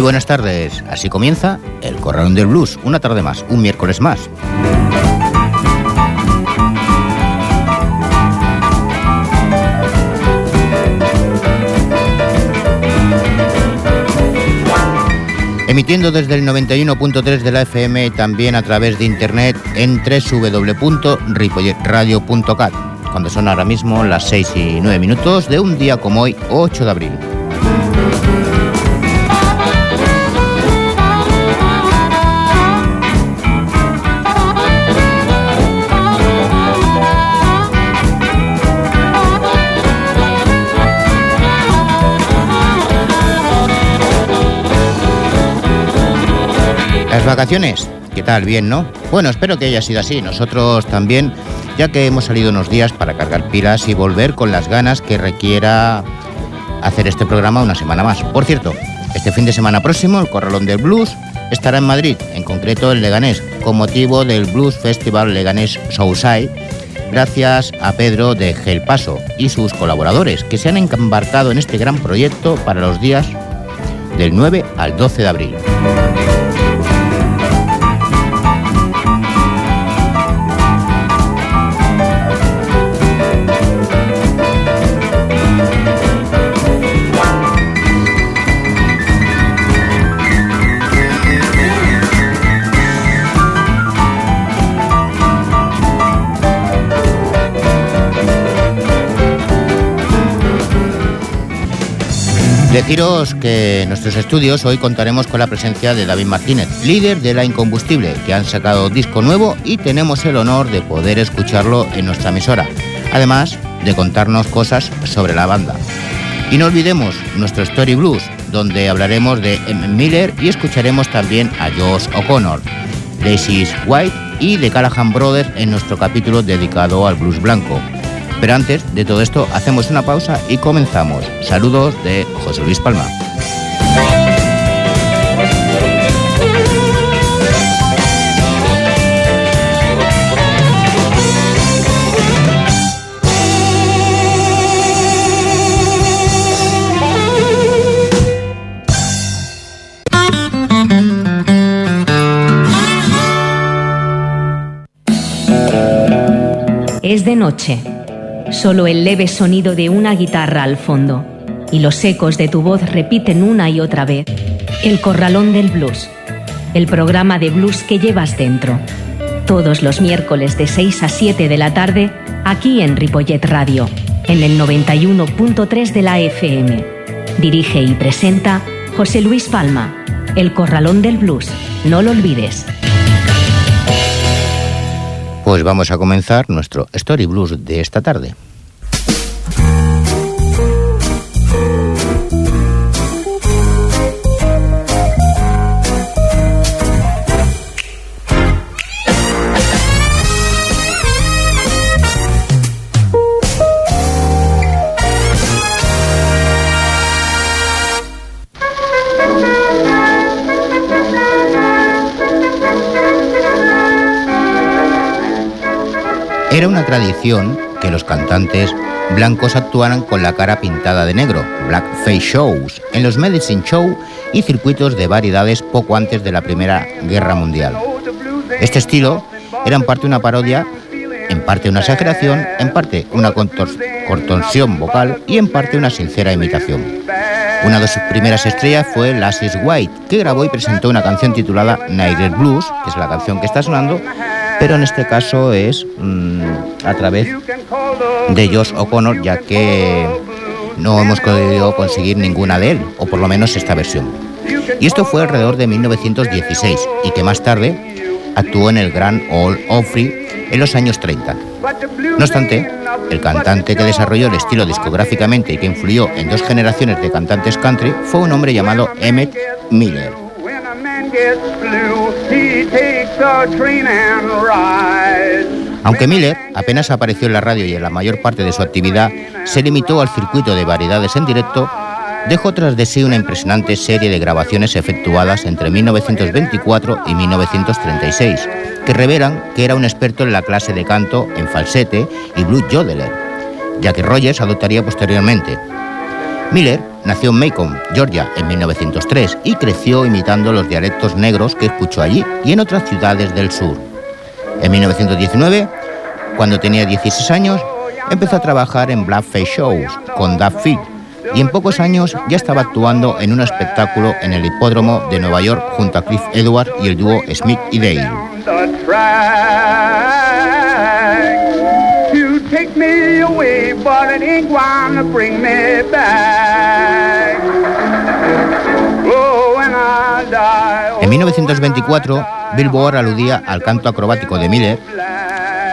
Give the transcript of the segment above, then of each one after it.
Muy buenas tardes. Así comienza el Corralón del Blues, una tarde más, un miércoles más. Emitiendo desde el 91.3 de la FM también a través de internet en www.ripolletradio.cat, cuando son ahora mismo las 6 y 9 minutos de un día como hoy, 8 de abril. Vacaciones, ¿qué tal? Bien, ¿no? Bueno, espero que haya sido así. Nosotros también, ya que hemos salido unos días para cargar pilas y volver con las ganas que requiera hacer este programa una semana más. Por cierto, este fin de semana próximo el Corralón del Blues estará en Madrid, en concreto en Leganés, con motivo del Blues Festival Leganés Sousai, gracias a Pedro de Gel Paso y sus colaboradores que se han embarcado en este gran proyecto para los días del 9 al 12 de abril. Deciros que en nuestros estudios hoy contaremos con la presencia de David Martínez, líder de La Incombustible, que han sacado disco nuevo y tenemos el honor de poder escucharlo en nuestra emisora, además de contarnos cosas sobre la banda. Y no olvidemos nuestro Story Blues, donde hablaremos de M. Miller y escucharemos también a Josh O'Connor, Daisy White y de Callahan Brothers en nuestro capítulo dedicado al blues blanco. Pero antes de todo esto, hacemos una pausa y comenzamos. Saludos de José Luis Palma. Es de noche solo el leve sonido de una guitarra al fondo, y los ecos de tu voz repiten una y otra vez El Corralón del Blues, el programa de blues que llevas dentro. Todos los miércoles de 6 a 7 de la tarde, aquí en Ripollet Radio, en el 91.3 de la FM. Dirige y presenta José Luis Palma, El Corralón del Blues. No lo olvides. Pues vamos a comenzar nuestro Story Blues de esta tarde. Era una tradición que los cantantes blancos actuaran con la cara pintada de negro, blackface shows, en los medicine show y circuitos de variedades poco antes de la Primera Guerra Mundial. Este estilo era en parte una parodia, en parte una exageración, en parte una contorsión vocal y en parte una sincera imitación. Una de sus primeras estrellas fue Lassie White, que grabó y presentó una canción titulada Niger Blues, que es la canción que está sonando, pero en este caso es mmm, a través de Josh O'Connor, ya que no hemos podido conseguir ninguna de él, o por lo menos esta versión. Y esto fue alrededor de 1916 y que más tarde actuó en el Grand Ole Opry en los años 30. No obstante, el cantante que desarrolló el estilo discográficamente y que influyó en dos generaciones de cantantes country fue un hombre llamado Emmett Miller. Aunque Miller apenas apareció en la radio y en la mayor parte de su actividad se limitó al circuito de variedades en directo, dejó tras de sí una impresionante serie de grabaciones efectuadas entre 1924 y 1936, que revelan que era un experto en la clase de canto en falsete y blues jodeler, ya que Rogers adoptaría posteriormente. Miller nació en Macon, Georgia, en 1903 y creció imitando los dialectos negros que escuchó allí y en otras ciudades del sur. En 1919, cuando tenía 16 años, empezó a trabajar en Blackface Shows con Duff y en pocos años ya estaba actuando en un espectáculo en el hipódromo de Nueva York junto a Cliff Edwards y el dúo Smith y Dale. En 1924, Billboard aludía al canto acrobático de Miller,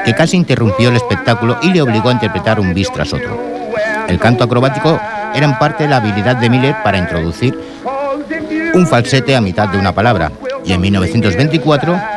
que casi interrumpió el espectáculo y le obligó a interpretar un bis tras otro. El canto acrobático era en parte la habilidad de Miller para introducir un falsete a mitad de una palabra, y en 1924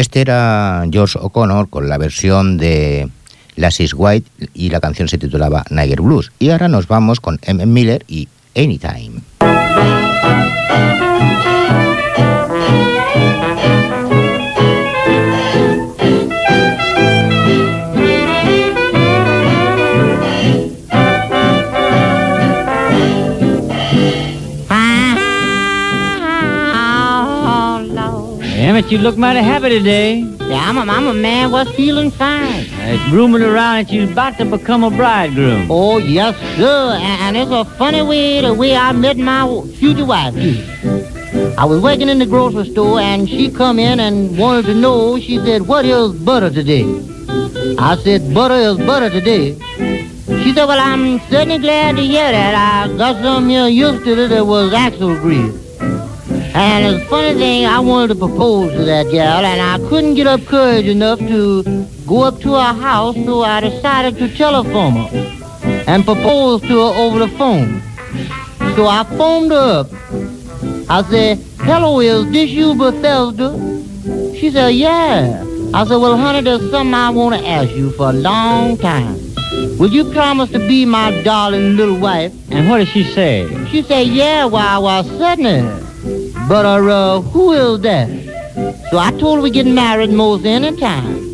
Este era George O'Connor con la versión de Lassie White y la canción se titulaba Niger Blues. Y ahora nos vamos con M. Miller y Anytime. You look mighty happy today. Yeah, I'm a, I'm a man what's feeling fine. It's rumored around that you're about to become a bridegroom. Oh, yes, sir. And, and it's a funny way the way I met my future wife. I was working in the grocery store, and she come in and wanted to know, she said, what is butter today? I said, butter is butter today. She said, well, I'm certainly glad to hear that. I got some here yesterday that was axle grease. And the funny thing, I wanted to propose to that gal, and I couldn't get up courage enough to go up to her house, so I decided to telephone her and propose to her over the phone. So I phoned her up. I said, hello, is this you, Bethesda? She said, yeah. I said, well, honey, there's something I want to ask you for a long time. Will you promise to be my darling little wife? And what did she say? She said, yeah, well, well, certainly. But uh, who is that? So I told her we get married most any time.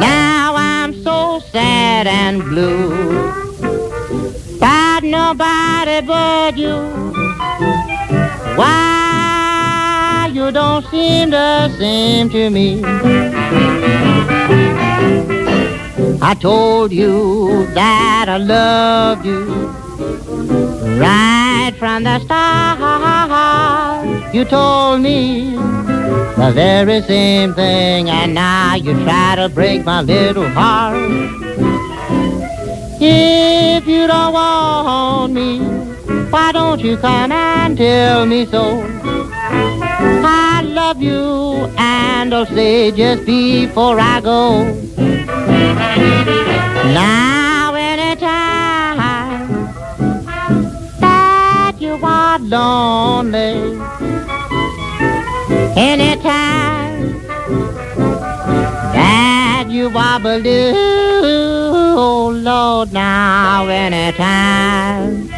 Now I'm so sad and blue. Got nobody but you. Why you don't seem the same to me? I told you that I loved you Right from the start, you told me the very same thing, and now you try to break my little heart. If you don't want me, why don't you come and tell me so? I love you, and I'll say just before I go. Now lonely anytime that you wobble oh Lord now anytime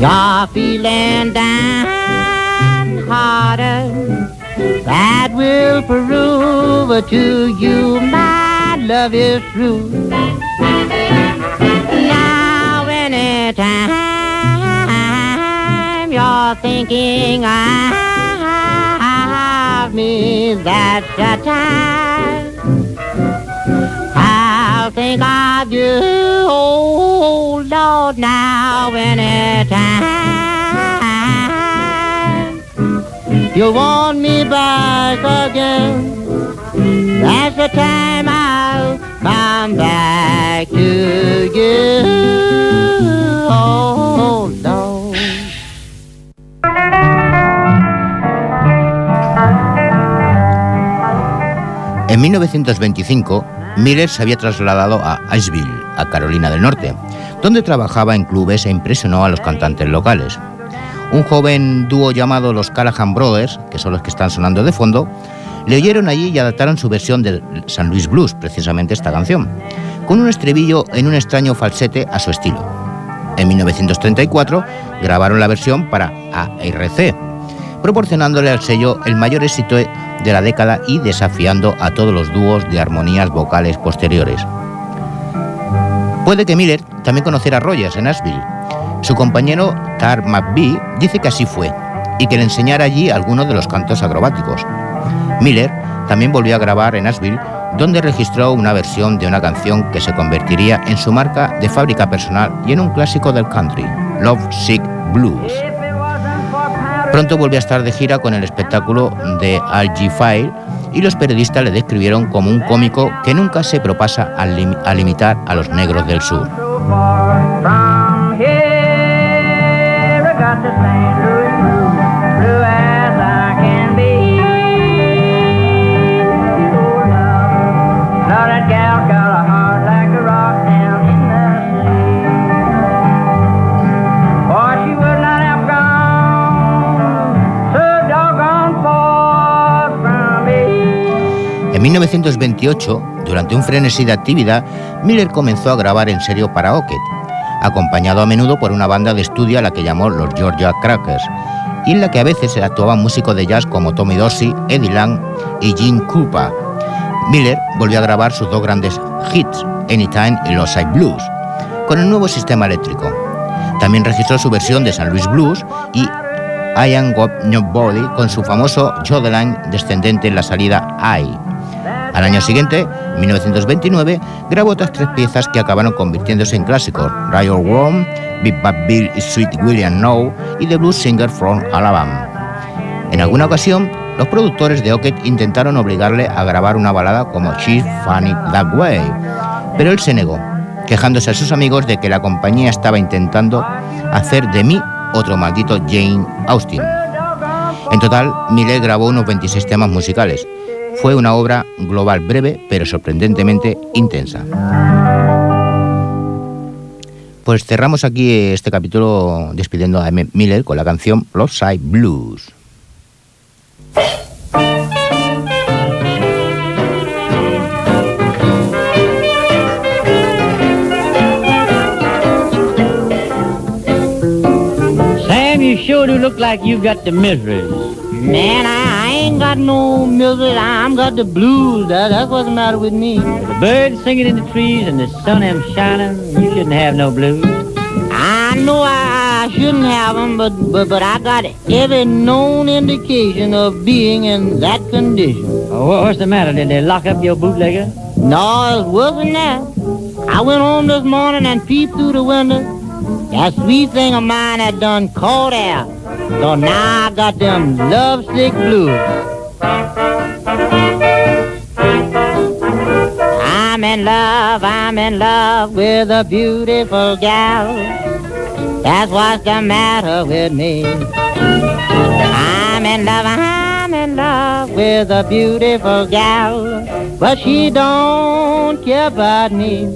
you're feeling downhearted that will prove to you my love is true. Now anytime thinking of me, that's the time. I'll think of you, oh Lord, now anytime. You want me back again, that's the time I'll come back to you. Oh, Lord. 1925, Miller se había trasladado a Asheville, a Carolina del Norte, donde trabajaba en clubes e impresionó a los cantantes locales. Un joven dúo llamado los Callahan Brothers, que son los que están sonando de fondo, le oyeron allí y adaptaron su versión del San Luis Blues, precisamente esta canción, con un estribillo en un extraño falsete a su estilo. En 1934 grabaron la versión para ARC, proporcionándole al sello el mayor éxito de la década y desafiando a todos los dúos de armonías vocales posteriores. Puede que Miller también conociera a Rogers en Asheville. Su compañero Tar McBee dice que así fue y que le enseñara allí algunos de los cantos acrobáticos. Miller también volvió a grabar en Asheville, donde registró una versión de una canción que se convertiría en su marca de fábrica personal y en un clásico del country, Love Sick Blues. Pronto volvió a estar de gira con el espectáculo de G File y los periodistas le describieron como un cómico que nunca se propasa a, limitar a los negros del sur. 1928, durante un frenesí de actividad, Miller comenzó a grabar en serio para Ocket, acompañado a menudo por una banda de estudio a la que llamó los Georgia Crackers, y en la que a veces actuaban músicos de jazz como Tommy Dorsey, Eddie Lang y Gene Krupa. Miller volvió a grabar sus dos grandes hits, Anytime y Los Side Blues, con el nuevo sistema eléctrico. También registró su versión de San Luis Blues y I Am Got Nobody con su famoso Jodeline descendente en la salida I. Al año siguiente, 1929, grabó otras tres piezas que acabaron convirtiéndose en clásicos: Riot Worm, Big Bad Bill y Sweet William No y The Blues Singer from Alabama. En alguna ocasión, los productores de Ocket intentaron obligarle a grabar una balada como She's Funny That Way, pero él se negó, quejándose a sus amigos de que la compañía estaba intentando hacer de mí otro maldito Jane Austen. En total, Miller grabó unos 26 temas musicales, fue una obra global breve, pero sorprendentemente intensa. Pues cerramos aquí este capítulo despidiendo a M. Miller con la canción Los Side Blues. Sam, you sure do look like you got the Man, I, got no misery. I'm got the blues. That, that's what's the matter with me. The birds singing in the trees and the sun am shining. You shouldn't have no blues. I know I, I shouldn't have them, but, but but I got every known indication of being in that condition. Oh, what's the matter? Did they lock up your bootlegger? No, it wasn't that. I went home this morning and peeped through the window. That sweet thing of mine had done caught out. So now I got them lovesick blues. I'm in love, I'm in love with a beautiful gal. That's what's the matter with me. I'm in love, I'm in love with a beautiful gal. But she don't care about me.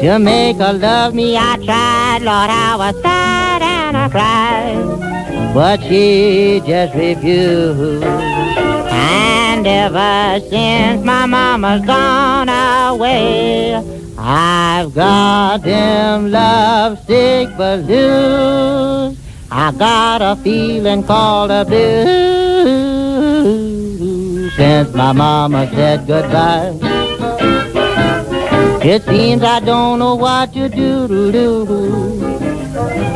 To make her love me, I tried, Lord, I was sad and I cried but she just refused. And ever since my mama's gone away, I've got them lovesick blues. I got a feeling called a blues since my mama said goodbye. It seems I don't know what to do. do, do.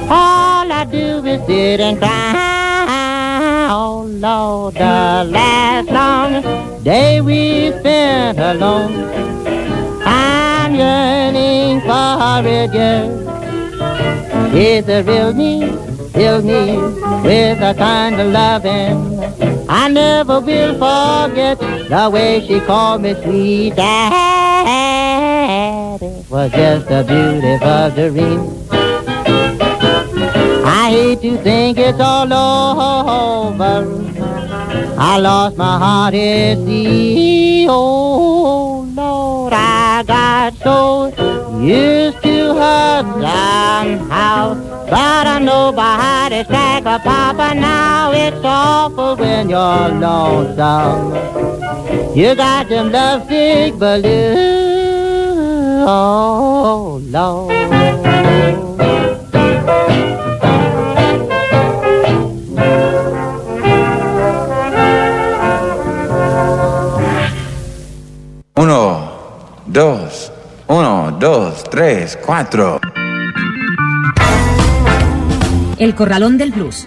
All I do is sit and cry. Oh Lord, the last long day we spent alone. I'm yearning for it, girl. It's a real need, real need, with a kind of loving. I never will forget the way she called me sweet was just a beautiful dream. I hate to think it's all over. I lost my heart at sea. Oh, Lord, I got so used to her somehow. But I know by the sack of Papa now it's awful when you're lonesome. You got them lovesick blues. Uno, dos, uno, dos, tres, cuatro. El Corralón del Blues.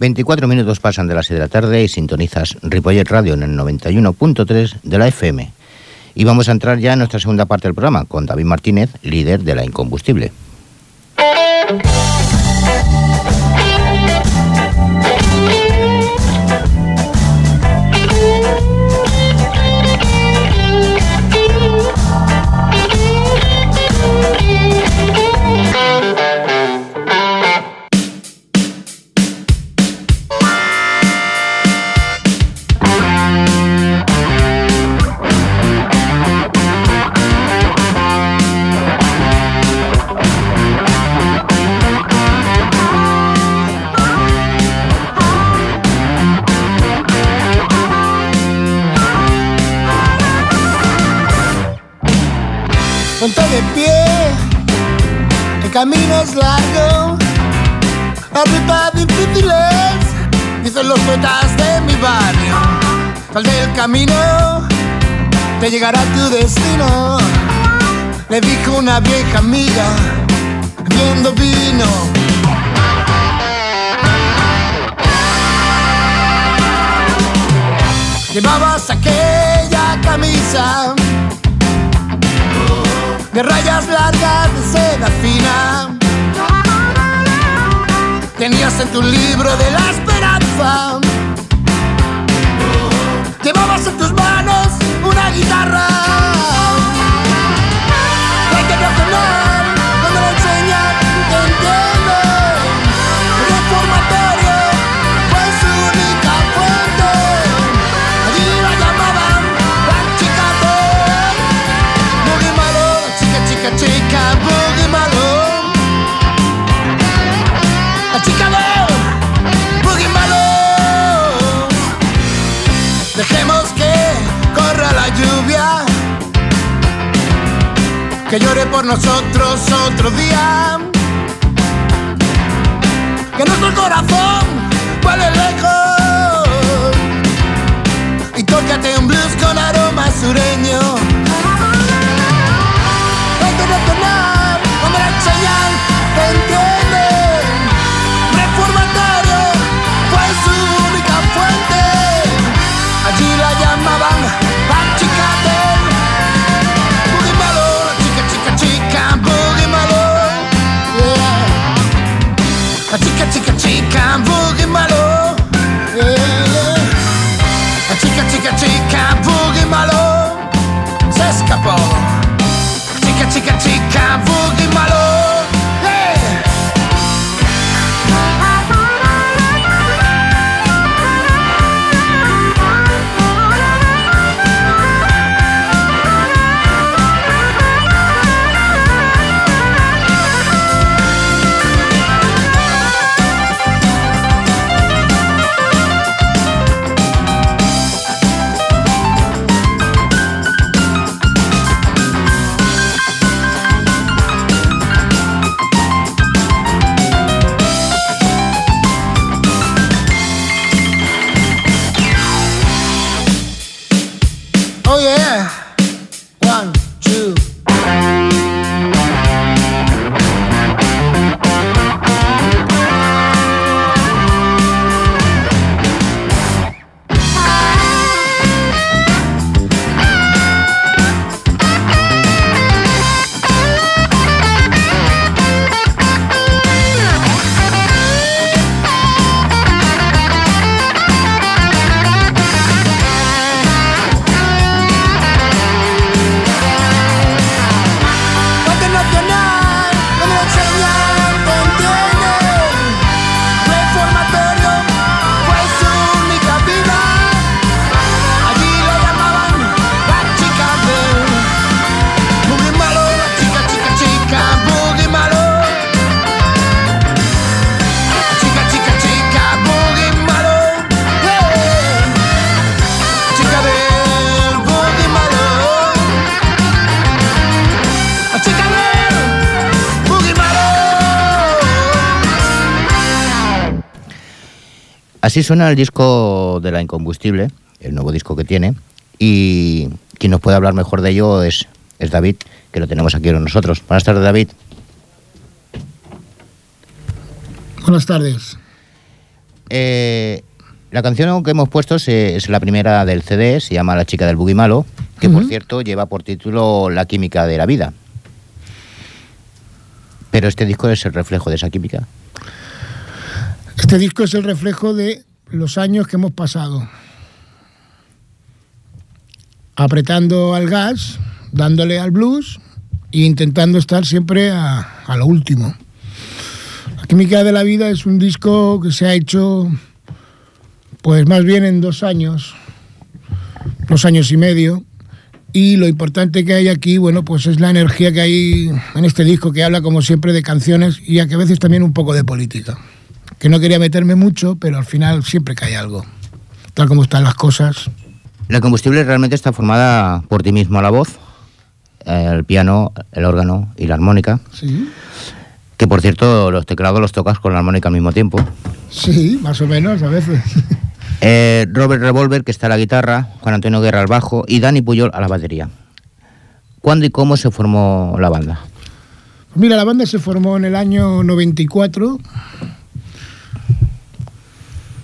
...24 minutos pasan de las 6 de la tarde... ...y sintonizas Ripollet Radio en el 91.3 de la FM... ...y vamos a entrar ya en nuestra segunda parte del programa... ...con David Martínez, líder de la Incombustible... camino es largo, arriba difíciles, dicen los poetas de mi barrio. Sal del camino, te llegará tu destino, le dijo una vieja amiga, viendo vino. Llevabas aquella camisa de rayas blancas de seda fina. Tenías en tu libro de la esperanza. Llevabas en tus manos una guitarra. que llore por nosotros otro día. Que nuestro corazón vuele lejos y tócate un blues con aroma sureño. Así suena el disco de La Incombustible, el nuevo disco que tiene, y quien nos puede hablar mejor de ello es, es David, que lo tenemos aquí con nosotros. Buenas tardes, David. Buenas tardes. Eh, la canción que hemos puesto es, es, la primera del CD, se llama La chica del buggy malo, que uh -huh. por cierto lleva por título La química de la vida. Pero este disco es el reflejo de esa química. Este disco es el reflejo de los años que hemos pasado. Apretando al gas, dándole al blues e intentando estar siempre a, lo último. La química de la vida es un disco que se ha hecho pues más bien en dos años, dos años y medio. Y lo importante que hay aquí, bueno, pues es la energía que hay en este disco que habla como siempre de canciones y a que a veces también un poco de política. Que no quería meterme mucho, pero al final siempre cae algo, tal como están las cosas. La combustible realmente está formada por ti mismo a la voz, el piano, el órgano y la armónica. Sí. Que por cierto, los teclados los tocas con la armónica al mismo tiempo. Sí, más o menos, a veces. Eh, Robert Revolver, que está a la guitarra, Juan Antonio Guerra al bajo y Dani Puyol a la batería. ¿Cuándo y cómo se formó la banda? Pues mira, la banda se formó en el año 94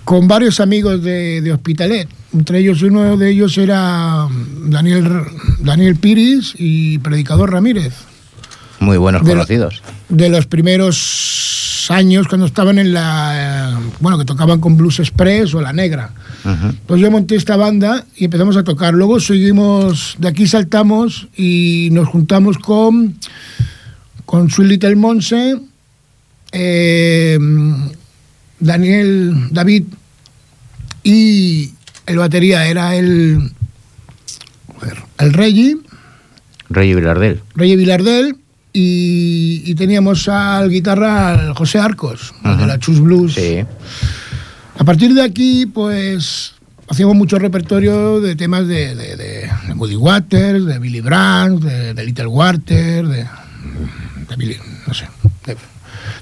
con varios amigos de, de, Hospitalet. Entre ellos, uno de ellos era Daniel, Daniel Piris y Predicador Ramírez. Muy buenos de conocidos. de los primeros años cuando estaban en la. Eh, bueno, que tocaban con Blues Express o La Negra. Uh -huh. Pues yo monté esta banda y empezamos a tocar. Luego seguimos, de aquí saltamos y nos juntamos con. con Sweet Little Monse, eh, Daniel, David y el batería era el. el Reggie. Reggie Vilardel. Reggie Vilardel y, y, teníamos al guitarra al José Arcos, uh -huh. de la Chus Blues. Sí. A partir de aquí, pues hacíamos mucho repertorio de temas de, de, de, de Moody Waters, de Billy Brandt, de, Little Walter, de, Billy, no sé,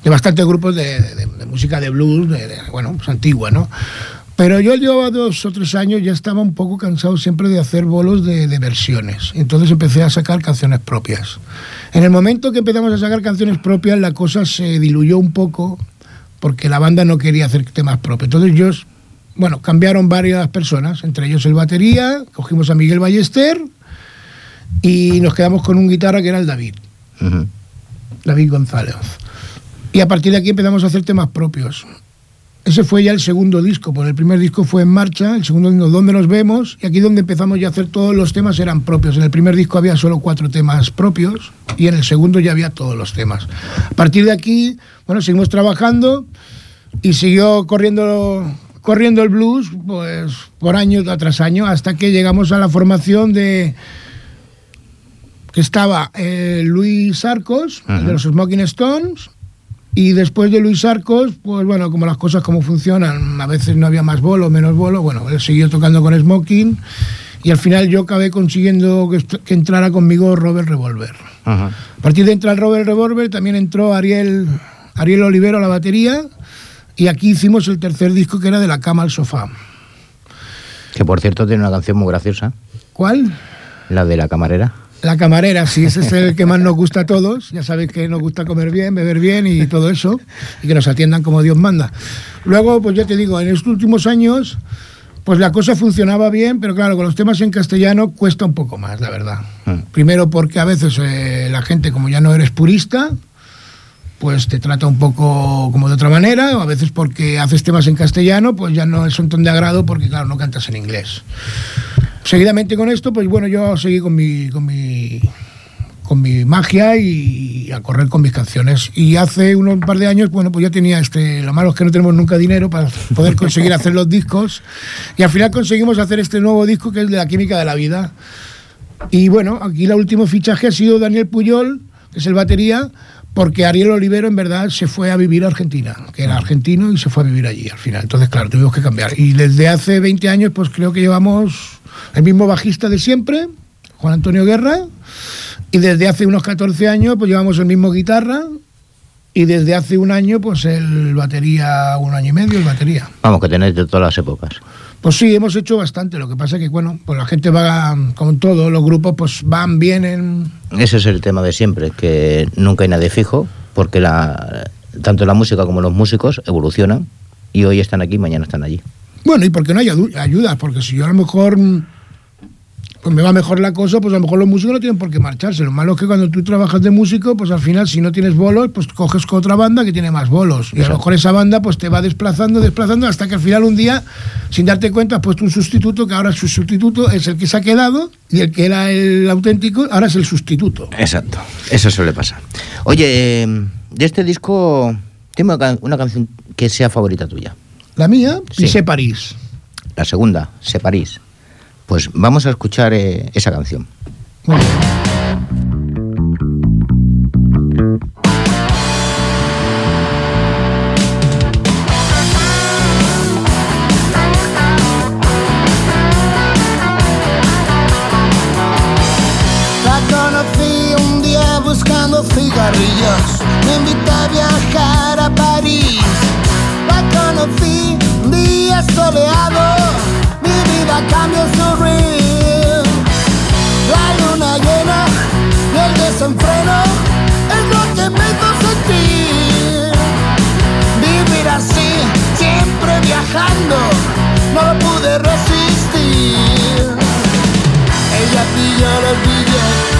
de, bastantes grupos de, música de blues, de, bueno, pues antigua, ¿no? Pero yo llevaba dos o tres años, ya estaba un poco cansado siempre de hacer bolos de, de, versiones. Entonces empecé a sacar canciones propias. En el momento que empezamos a sacar canciones propias, la cosa se diluyó un poco porque la banda no quería hacer temas propios. Entonces yo, bueno, cambiaron varias personas, entre ellos el batería, cogimos a Miguel Ballester y nos quedamos con un guitarra que era el David. Uh -huh. David González. Y a partir de aquí empezamos a hacer temas propios. Ese fue ya el segundo disco, porque el primer disco fue En Marcha, el segundo disco Donde nos vemos, y aquí donde empezamos ya a hacer todos los temas eran propios. En el primer disco había solo cuatro temas propios, y en el segundo ya había todos los temas. A partir de aquí, bueno, seguimos trabajando, y siguió corriendo, corriendo el blues, pues por año tras año, hasta que llegamos a la formación de que estaba eh, Luis Arcos, uh -huh. de los Smoking Stones, y después de Luis Arcos, pues bueno, como las cosas como funcionan, a veces no había más bolo, menos bolo, bueno, él siguió tocando con Smoking y al final yo acabé consiguiendo que, que entrara conmigo Robert Revolver. A partir de entrar Robert Revolver también entró Ariel, Ariel Olivero a la batería y aquí hicimos el tercer disco que era de la cama al sofá. Que por cierto tiene una canción muy graciosa. ¿Cuál? La de la camarera. La camarera, sí, ese es el que más nos gusta a todos. Ya sabéis que nos gusta comer bien, beber bien y todo eso, y que nos atiendan como Dios manda. Luego, pues ya te digo, en estos últimos años, pues la cosa funcionaba bien, pero claro, con los temas en castellano cuesta un poco más, la verdad. Mm. Primero porque a veces eh, la gente, como ya no eres purista, pues te trata un poco como de otra manera, o a veces porque haces temas en castellano, pues ya no son tan de agrado porque, claro, no cantas en inglés. Seguidamente con esto, pues bueno, yo seguí con mi, con mi, con mi magia y a correr con mis canciones. Y hace unos par de años, bueno, pues ya tenía este. Lo malo es que no tenemos nunca dinero para poder conseguir hacer los discos. Y al final conseguimos hacer este nuevo disco que es de la química de la vida. Y bueno, aquí el último fichaje ha sido Daniel Puyol, que es el batería, porque Ariel Olivero en verdad se fue a vivir a Argentina, que era argentino y se fue a vivir allí al final. Entonces, claro, tuvimos que cambiar. Y desde hace 20 años, pues creo que llevamos el mismo bajista de siempre, Juan Antonio Guerra, y desde hace unos 14 años, pues llevamos el mismo guitarra, Y desde hace un año, pues el batería, un año y medio, el batería. Vamos, que tenéis de todas las épocas. Pues sí, hemos hecho bastante. Lo que pasa que, bueno, pues la gente va, con todo, los grupos pues van, vienen. Ese es el tema de siempre, que nunca hay nadie fijo, porque la, tanto la música como los músicos evolucionan y hoy están aquí, mañana están allí. Bueno, y porque no hay ayudas, porque si yo a lo mejor pues me va mejor la cosa, pues a lo mejor los músicos no tienen por qué marcharse. Lo malo es que cuando tú trabajas de músico, pues al final si no tienes bolos, pues coges con otra banda que tiene más bolos. Y a lo mejor esa banda pues te va desplazando, desplazando, hasta que al final un día, sin darte cuenta, has puesto un sustituto, que ahora su sustituto es el que se ha quedado, y el que era el auténtico, ahora es el sustituto. Exacto, eso suele pasar. Oye, eh, de este disco, dime una canción que sea favorita tuya. La mía, Sí. Pisé París. La segunda, Se París. Pues vamos a escuchar eh, esa canción. Muy bien. La conocí un día buscando cigarrillos. Me invitó a viajar Mi vida cambió su río. La luna llena y el desenfreno es lo que me hizo sentir. Vivir así, siempre viajando, no lo pude resistir. Ella pilló los billetes.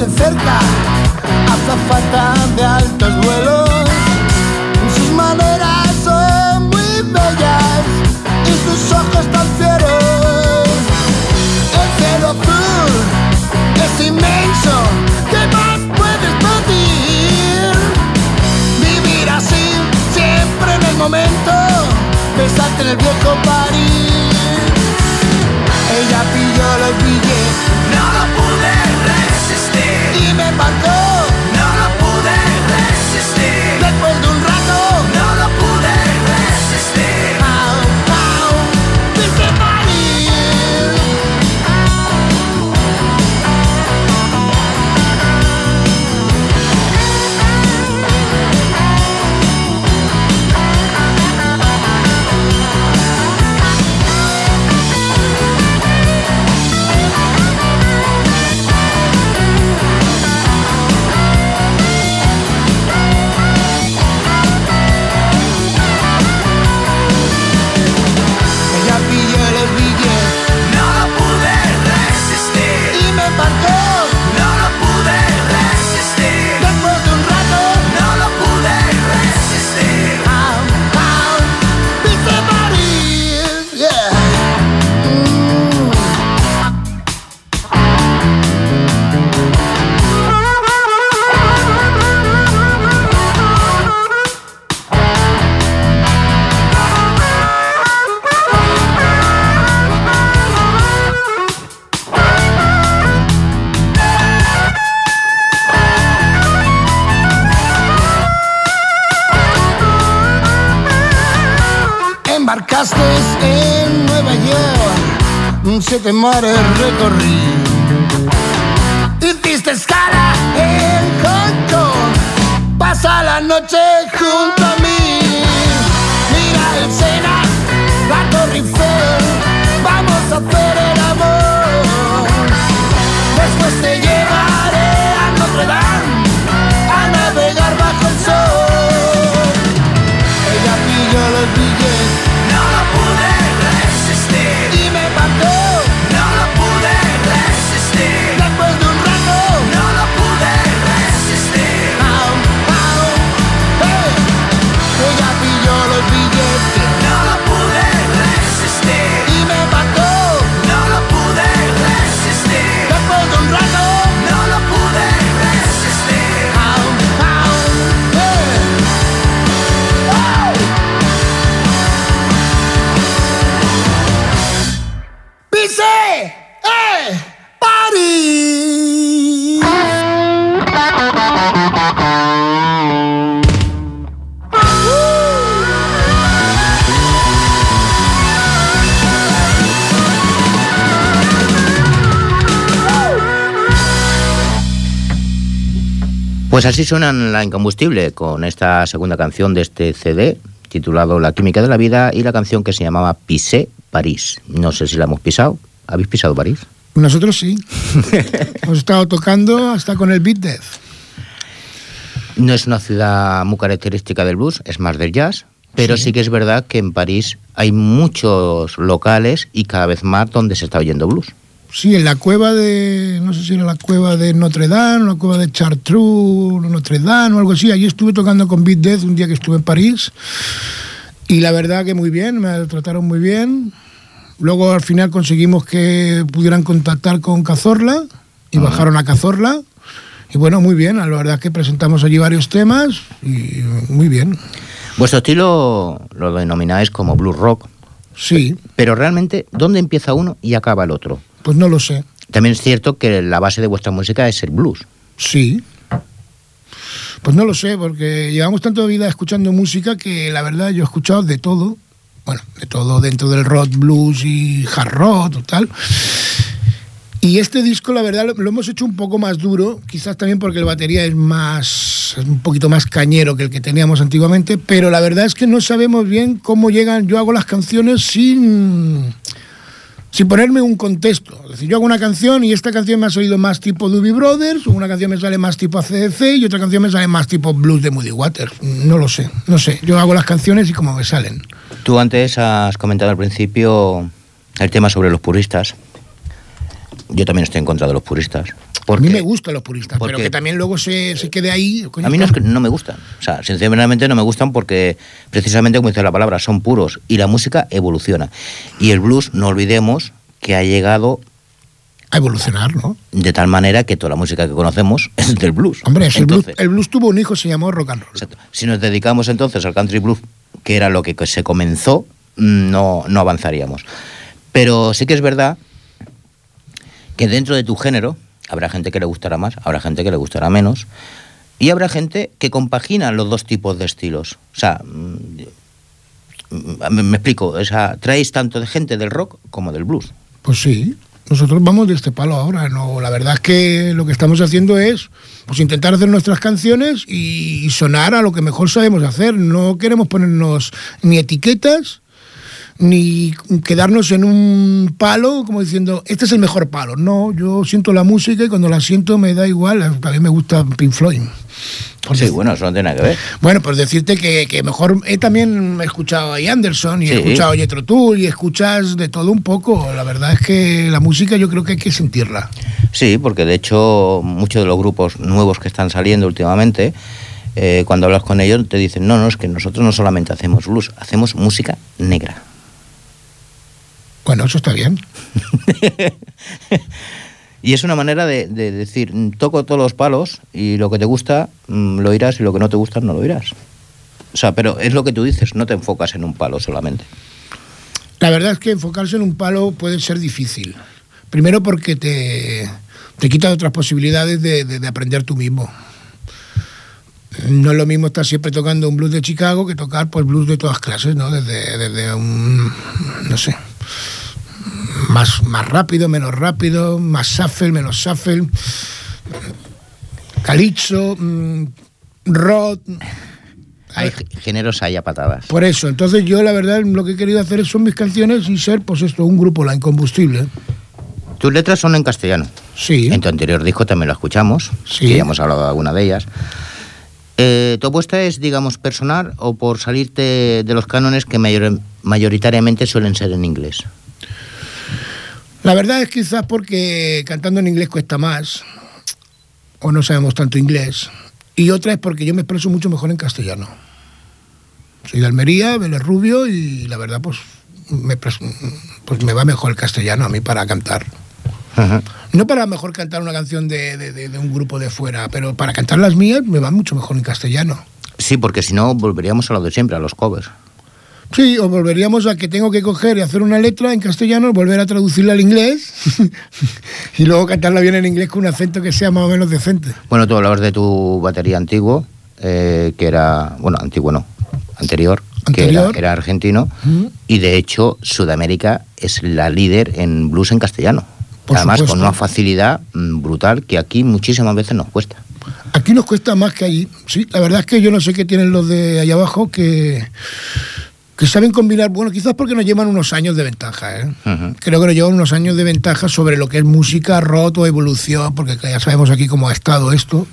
Tenerte cerca. Azafata de altos vuelos. Sus maneras son muy bellas y sus ojos tan fieros. El cielo azul es inmenso. ¿Qué más puedes pedir? Vivir así, siempre en el momento. Besarte en el viejo París. Mares recorrí. Pues así suenan la incombustible con esta segunda canción de este CD titulado La química de la vida y la canción que se llamaba Pisé París. No sé si la hemos pisado. ¿Habéis pisado París? Nosotros sí. hemos estado tocando hasta con el Beat Death. No es una ciudad muy característica del blues, es más del jazz, pero sí. que es verdad que en París hay muchos locales y cada vez más donde se está oyendo blues. Sí, en la cueva de, no sé si era la cueva de Notre Dame, la cueva de Chartreux, Notre Dame o algo así. Allí estuve tocando con Beat Death un día que estuve en París y la verdad que muy bien, me trataron muy bien. Luego al final conseguimos que pudieran contactar con Cazorla y Ah. bajaron a Cazorla. Y bueno, muy bien, la verdad es que presentamos allí varios temas y muy bien. Vuestro estilo lo denomináis como blues rock, Sí, pero realmente, ¿dónde empieza uno y acaba el otro? Pues no lo sé. También es cierto que la base de vuestra música es el blues. Sí. Pues no lo sé, porque llevamos tanto vida escuchando música que la verdad yo he escuchado de todo. Bueno, de todo dentro del rock, blues y hard rock o tal. Y este disco, la verdad, lo, hemos hecho un poco más duro, quizás también porque el batería es más, es un poquito más cañero que el que teníamos antiguamente, pero la verdad es que no sabemos bien cómo llegan. Yo hago las canciones sin, sin ponerme un contexto. Es decir, yo hago una canción y esta canción me ha salido más tipo Doobie Brothers, una canción me sale más tipo ACDC y otra canción me sale más tipo blues de Moody Waters. No lo sé, no sé. Yo hago las canciones y como me salen. Tú antes has comentado al principio el tema sobre los puristas. Yo también estoy en contra de los puristas. A Porque mí me gustan los puristas, pero que también luego se, se quede ahí. coño, A mí no es que no me gustan. O sea, sinceramente no me gustan porque precisamente como dice la palabra, son puros y la música evoluciona. Y el blues, no olvidemos que ha llegado A evolucionar, ¿no? de tal manera que toda la música que conocemos es del blues. Hombre, si el, blues, el blues tuvo un hijo, se llamó rock and roll. exacto. Si nos dedicamos entonces al country blues, que era lo que se comenzó, mm, no, no avanzaríamos. Pero sí que es verdad que dentro de tu género habrá gente que le gustará más, habrá gente que le gustará menos, y habrá gente que compagina los dos tipos de estilos. O sea, mm, mm, me, explico, o sea, traéis tanto de gente del rock como del blues. Pues sí, nosotros vamos de este palo ahora. No, la verdad es que lo que estamos haciendo es pues intentar hacer nuestras canciones y sonar a lo que mejor sabemos hacer. No queremos ponernos ni etiquetas ni quedarnos en un palo como diciendo este es el mejor palo. No, yo siento la música y cuando la siento me da igual. A mí me gusta Pink Floyd. Sí, bueno, eso no tiene nada que ver. bueno, pues decirte que, que mejor he también he escuchado a Anderson y he escuchado a Jethro Tull y escuchas de todo un poco. La verdad es que la música yo creo que hay que sentirla. Sí, porque de hecho muchos de los grupos nuevos que están saliendo últimamente, eh, cuando hablas con ellos te dicen, no, no, es que nosotros no solamente hacemos blues, hacemos música negra. Bueno, eso está bien. Y es una manera de, de decir, toco todos los palos y lo que te gusta mm, lo irás y lo que no te gusta no lo irás. O sea, pero es lo que tú dices, no te enfocas en un palo solamente. La verdad es que enfocarse en un palo puede ser difícil. Primero porque te, te quita otras posibilidades de, de- de aprender tú mismo. No es lo mismo estar siempre tocando un blues de Chicago que tocar pues blues de todas clases, ¿no? Desde, desde un, no sé, más, más rápido, menos rápido, más shuffle, menos shuffle, calypso, mm, rock. Hay g- géneros, hay a patadas. Por eso, entonces yo la verdad lo que he querido hacer son mis canciones y ser pues esto, un grupo, la incombustible. Tus letras son en castellano. Sí. En tu anterior disco también lo escuchamos, Sí. que ya hemos hablado de alguna de ellas. Eh, ¿Tu apuesta es, digamos, personal o por salirte de los cánones que mayor- mayoritariamente suelen ser en inglés? La verdad es quizás porque cantando en inglés cuesta más, o no sabemos tanto inglés, y otra es porque yo me expreso mucho mejor en castellano. Soy de Almería, Vélez Rubio, y la verdad pues me, pues me va mejor el castellano a mí para cantar. Ajá. No para mejor cantar una canción de, de- de- de un grupo de fuera, pero para cantar las mías me va mucho mejor en castellano. Sí, porque si no volveríamos a lo de siempre, a los covers. Sí, o volveríamos a que tengo que coger y hacer una letra en castellano, volver a traducirla al inglés y luego cantarla bien en inglés con un acento que sea más o menos decente. Bueno, tú hablabas de tu batería antiguo, eh, que era, bueno, antiguo no, anterior, que era, Anterior. era argentino, y de hecho Sudamérica es la líder en blues en castellano. Por Además, supuesto. con una facilidad mm, brutal que aquí muchísimas veces nos cuesta. Aquí nos cuesta más que allí. Sí, la verdad es que yo no sé qué tienen los de allá abajo que, que saben combinar. Bueno, quizás porque nos llevan unos años de ventaja. ¿eh? Creo que nos llevan unos años de ventaja sobre lo que es música, rock o evolución, porque ya sabemos aquí cómo ha estado esto.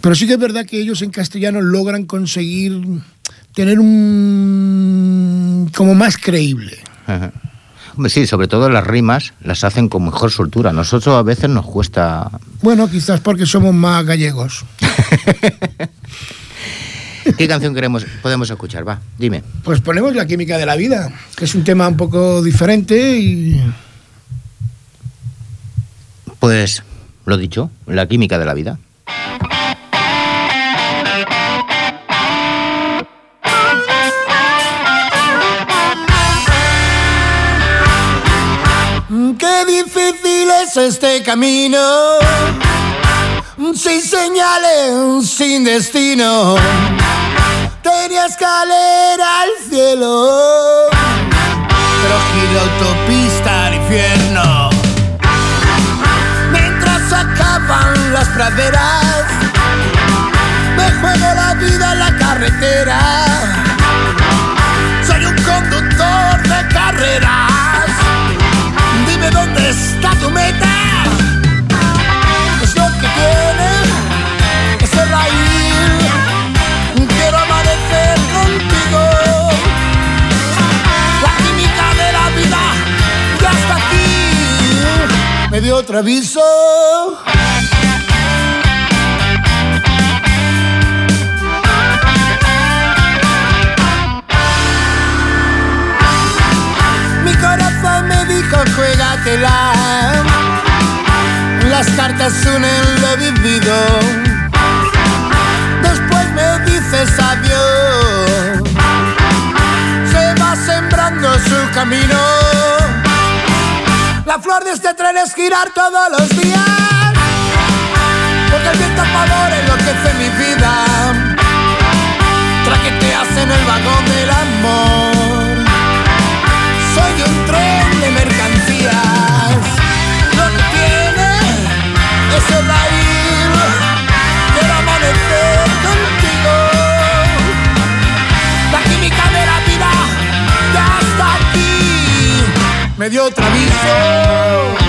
Pero sí que es verdad que ellos en castellano logran conseguir tener un. como más creíble. Sí, sobre todo las rimas las hacen con mejor soltura. Nosotros a veces nos cuesta. Bueno, quizás porque somos más gallegos. ¿Qué canción queremos, podemos escuchar? Va, dime. Pues ponemos La química de la vida, que es un tema un poco diferente y. Pues lo dicho, la química de la vida. Qué difícil es este camino, sin señales, sin destino. Tenía escalera al cielo, pero giro autopista al infierno. Mientras acaban las praderas, me juego la vida en la carretera. Soy un conductor de carreras. Dime dónde está tu meta. Dio otro aviso. Mi corazón me dijo juégatela Las cartas unen lo vivido La flor de este tren es girar todos los días Porque el viento a favor enloquece mi vida. Traqueteas en el vagón del amor. Soy un tren Me dio otro aviso.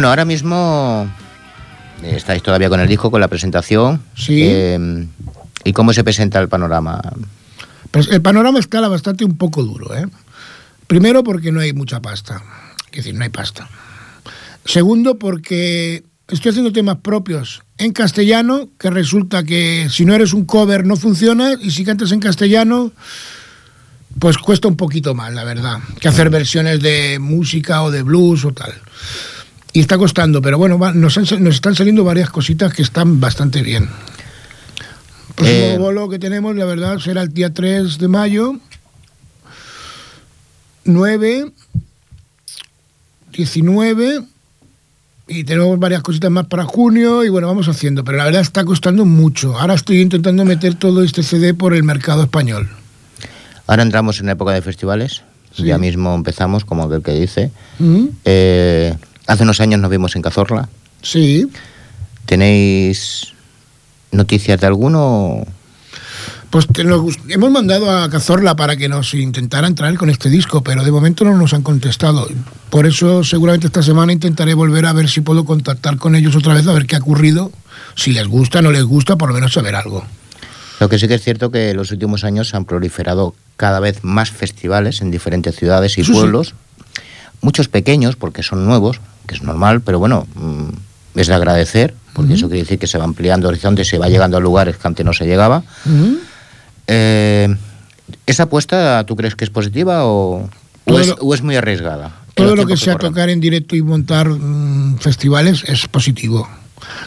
Bueno, ahora mismo eh, estáis todavía con el disco, con la presentación. Sí. Eh, ¿Y cómo se presenta el panorama? Pues el panorama escala bastante un poco duro, ¿eh? Primero porque no hay mucha pasta. Es decir, no hay pasta. Segundo porque estoy haciendo temas propios en castellano, que resulta que si no eres un cover no funciona, y si cantas en castellano, pues cuesta un poquito más, la verdad, que hacer versiones de música o de blues o tal. Y está costando, pero bueno, va- nos, han- nos están saliendo varias cositas que están bastante bien. El próximo Eh, bolo que tenemos, la verdad, será el día 3 de mayo, 9, 19 y tenemos varias cositas más para junio y bueno, vamos haciendo, pero la verdad está costando mucho. Ahora estoy intentando meter todo este CD por el mercado español. Ahora entramos en época de festivales. Sí. Ya mismo empezamos, como aquel que dice. Eh, hace unos años nos vimos en Cazorla. Sí. ¿Tenéis noticias de alguno? Pues te hemos mandado a Cazorla para que nos intentaran traer con este disco, pero de momento no nos han contestado. Por eso seguramente esta semana intentaré volver a ver si puedo contactar con ellos otra vez, a ver qué ha ocurrido. Si les gusta, no les gusta, por lo menos saber algo. Lo que sí que es cierto que en los últimos años se han proliferado cada vez más festivales en diferentes ciudades y sí. pueblos. Muchos pequeños, porque son nuevos, que es normal, pero bueno, mm, es de agradecer, porque eso quiere decir que se va ampliando horizontes, se va llegando a lugares que antes no se llegaba. Eh, ¿Esa apuesta tú crees que es positiva o, o es, lo- o es muy arriesgada? Todo lo que sea tocar en directo y montar mm, festivales es positivo.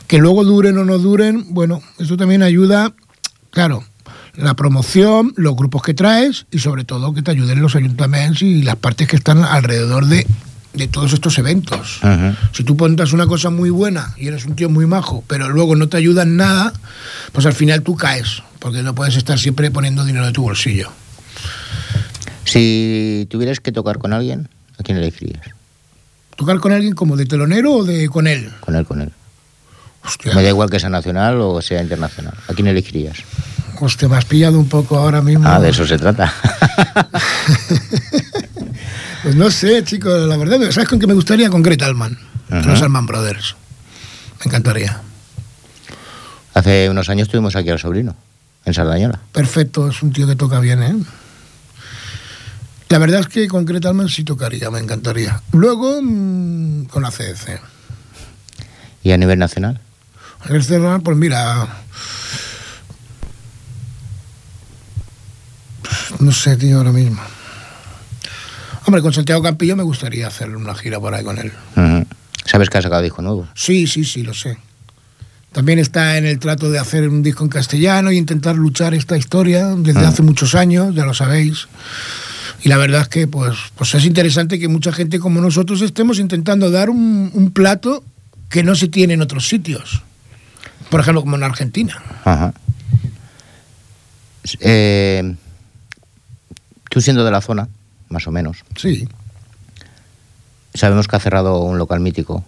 Que luego duren o no duren, bueno, eso también ayuda, claro, la promoción, los grupos que traes y sobre todo que te ayuden los ayuntamientos y las partes que están alrededor de, de todos estos eventos. Si tú montas una cosa muy buena y eres un tío muy majo, pero luego no te ayudan nada, pues al final tú caes, porque no puedes estar siempre poniendo dinero de tu bolsillo. Si tuvieras que tocar con alguien, ¿a quién elegirías? ¿Tocar con alguien como de telonero o de con él? Con él, con él. Hostia. Me da igual que sea nacional o sea internacional. ¿A quién elegirías? Hostia, me has pillado un poco ahora mismo. Ah, de eso se trata. Pues no sé, chicos, la verdad, ¿sabes con qué me gustaría? Con Greta Allman, Ajá. los Allman Brothers. Me encantaría. Hace unos años tuvimos aquí al sobrino, en Sardañola. Perfecto, es un tío que toca bien, ¿eh? La verdad es que con Greta Allman sí tocaría, me encantaría. Luego, mm, con la CDC. ¿Y a nivel nacional? A ver, cerrar, pues mira. No sé, tío, ahora mismo. Hombre, con Santiago Campillo me gustaría hacer una gira por ahí con él. ¿Sabes que ha sacado disco nuevo? Sí, sí, sí, lo sé. También está en el trato de hacer un disco en castellano y intentar luchar esta historia desde Ah. hace muchos años, ya lo sabéis. Y la verdad es que pues, pues es interesante que mucha gente como nosotros estemos intentando dar un, un plato que no se tiene en otros sitios. Por ejemplo, como en Argentina. Ajá. Eh, tú siendo de la zona, más o menos, Sí. sabemos que ha cerrado un local mítico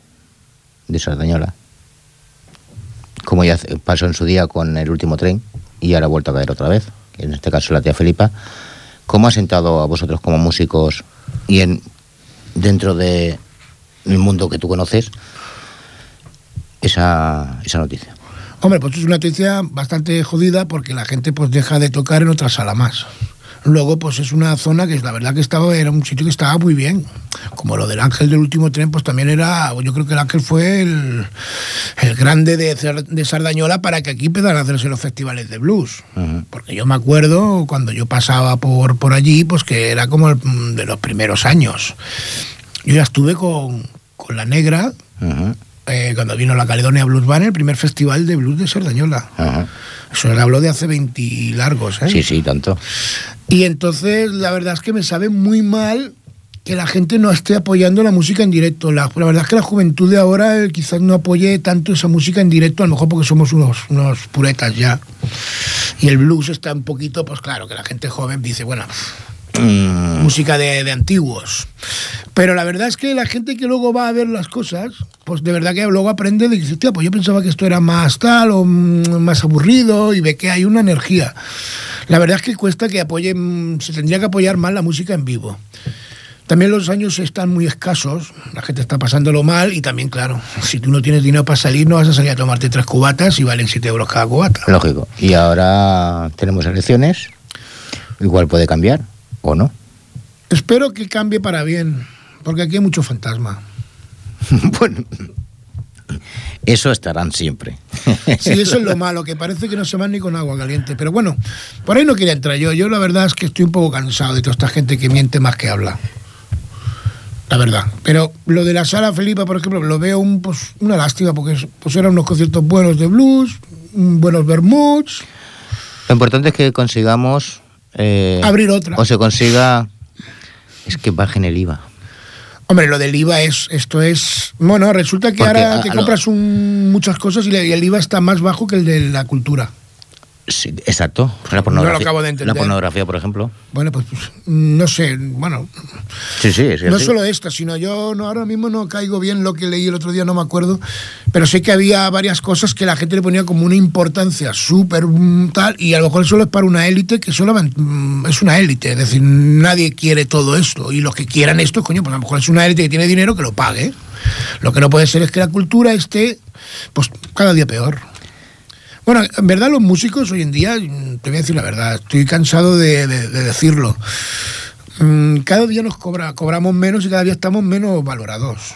de Sardañola, como ya pasó en su día con el último tren y ahora ha vuelto a caer otra vez, en este caso la tía Felipa. ¿Cómo ha sentado a vosotros como músicos y en dentro de el mundo que tú conoces esa, esa noticia? Hombre, pues es una noticia bastante jodida porque la gente pues deja de tocar en otra sala más. Luego, pues es una zona que la verdad que estaba, era un sitio que estaba muy bien. Como lo del Ángel del último tren, pues también era, yo creo que el Ángel fue el, el grande de, de Sardañola para que aquí empezaran a hacerse los festivales de blues. Porque yo me acuerdo cuando yo pasaba por, por allí, pues que era como el- de los primeros años. Yo ya estuve con, con La Negra, eh, cuando vino la Caledonia Blues Band, el primer festival de blues de Sardañola. ajá. Eso le hablo de hace 20 largos, ¿eh? Sí, sí, tanto. Y entonces la verdad es que me sabe muy mal que la gente no esté apoyando la música en directo. La, verdad es que la juventud de ahora eh, quizás no apoye tanto esa música en directo, a lo mejor porque somos unos, unos puretas ya. Y el blues está un poquito, pues claro, que la gente joven dice, bueno, Mm, música de, de antiguos. Pero la verdad es que la gente que luego va a ver las cosas, pues de verdad que luego aprende de que dice, "Hostia, pues yo pensaba que esto era más tal o mm, más aburrido y ve que hay una energía. La verdad es que cuesta que apoyen, se tendría que apoyar más la música en vivo. También los años están muy escasos, la gente está pasándolo mal y también, claro, si tú no tienes dinero para salir, no vas a salir a tomarte tres cubatas y valen 7 euros cada cubata. Lógico. Y ahora tenemos elecciones, igual puede cambiar o no. Espero que cambie para bien, porque aquí hay mucho fantasma. bueno, eso estarán siempre. Sí, eso es lo malo, que parece que no se van ni con agua caliente. Pero bueno, por ahí no quería entrar yo. Yo la verdad es que estoy un poco cansado de toda esta gente que miente más que habla. La verdad. Pero lo de la sala Felipa, por ejemplo, lo veo un, pues, una lástima porque es- pues eran unos conciertos buenos de blues, mm, buenos vermuts. Lo importante es que consigamos... eh, Abrir otra. O se consiga... Es que bajen el IVA. Hombre, lo del IVA es, esto es, bueno, resulta que Porque ahora a- te compras un- muchas cosas y el IVA está más bajo que el de la cultura. Sí, exacto. La No pornografía, lo acabo de entender. La pornografía, por ejemplo. Bueno, pues, pues, no sé, bueno, Sí, sí, es no así. solo esta, sino yo no, ahora mismo no caigo bien lo que leí el otro día, no me acuerdo, pero sé que había varias cosas que la gente le ponía como una importancia súper tal, y a lo mejor solo es para una élite que solamente mm, es una élite, es decir, nadie quiere todo esto, y los que quieran esto, coño, pues a lo mejor es una élite que tiene dinero que lo pague. Lo que no puede ser es que la cultura esté, pues, cada día peor. Bueno, en verdad los músicos hoy en día, mm, te voy a decir la verdad, estoy cansado de, de- de decirlo. Mm, Cada día nos cobra, cobramos menos y cada día estamos menos valorados.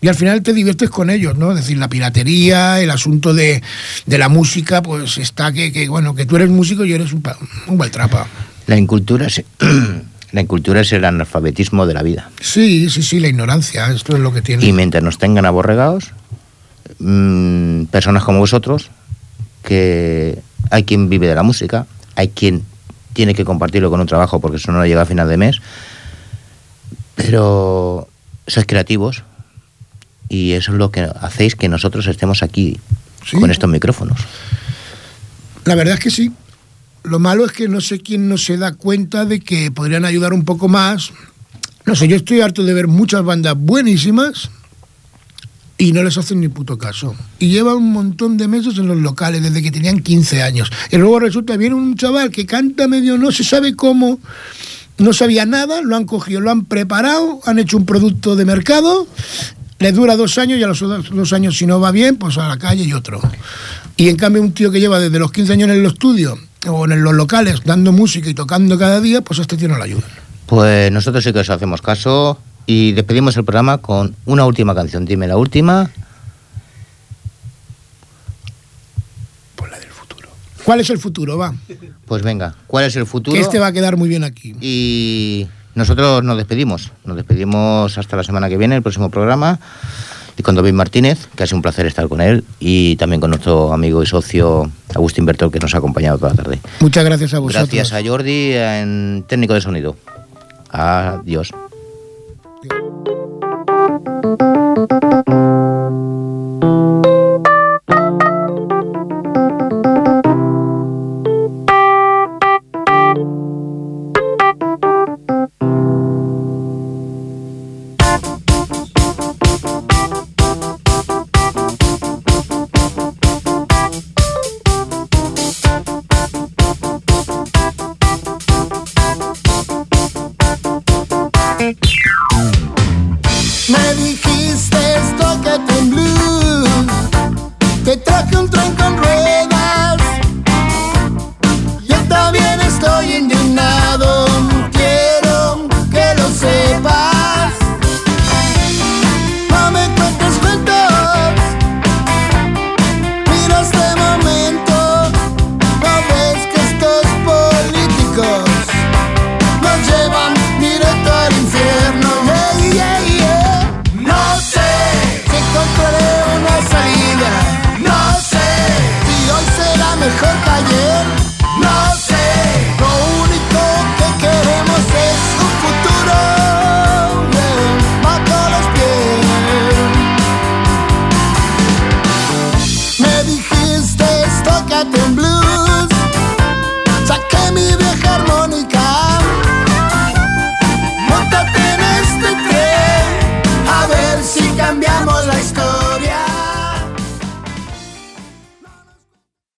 Y al final te diviertes con ellos, ¿no? Es decir, la piratería, el asunto de, de la música, pues está que, que, bueno, que tú eres músico y eres un, un baltrapa. La incultura es, la incultura es el analfabetismo de la vida. Sí, sí, sí, la ignorancia, esto es lo que tiene. Y mientras nos tengan aborregados, mm, personas como vosotros, que hay quien vive de la música, hay quien tiene que compartirlo con un trabajo porque eso no llega a final de mes, pero sois creativos y eso es lo que hacéis que nosotros estemos aquí Sí. con estos micrófonos. La verdad es que sí. Lo malo es que no sé quién no se da cuenta de que podrían ayudar un poco más. No sé, yo estoy harto de ver muchas bandas buenísimas y no les hacen ni puto caso. Y llevan un montón de meses en los locales desde que tenían 15 años. Y luego resulta, viene un chaval que canta medio no se sabe cómo, no sabía nada, lo han cogido, lo han preparado, han hecho un producto de mercado, le dura dos años y a los dos, años si no va bien, pues a la calle y otro. Y en cambio un tío que lleva desde los 15 años en el estudio o en los locales dando música y tocando cada día, pues este tío no le ayudan. Pues nosotros sí que os hacemos caso y despedimos el programa con una última canción. Dime la última. ¿Cuál es el futuro? Va. Pues venga, ¿cuál es el futuro? Que este va a quedar muy bien aquí. Y nosotros nos despedimos. Nos despedimos hasta la semana que viene, el próximo programa. Y con David Martínez, que ha sido un placer estar con él. Y también con nuestro amigo y socio Agustín Bertol, que nos ha acompañado toda la tarde. Muchas gracias a vosotros. Gracias a Jordi en técnico de sonido. Adiós.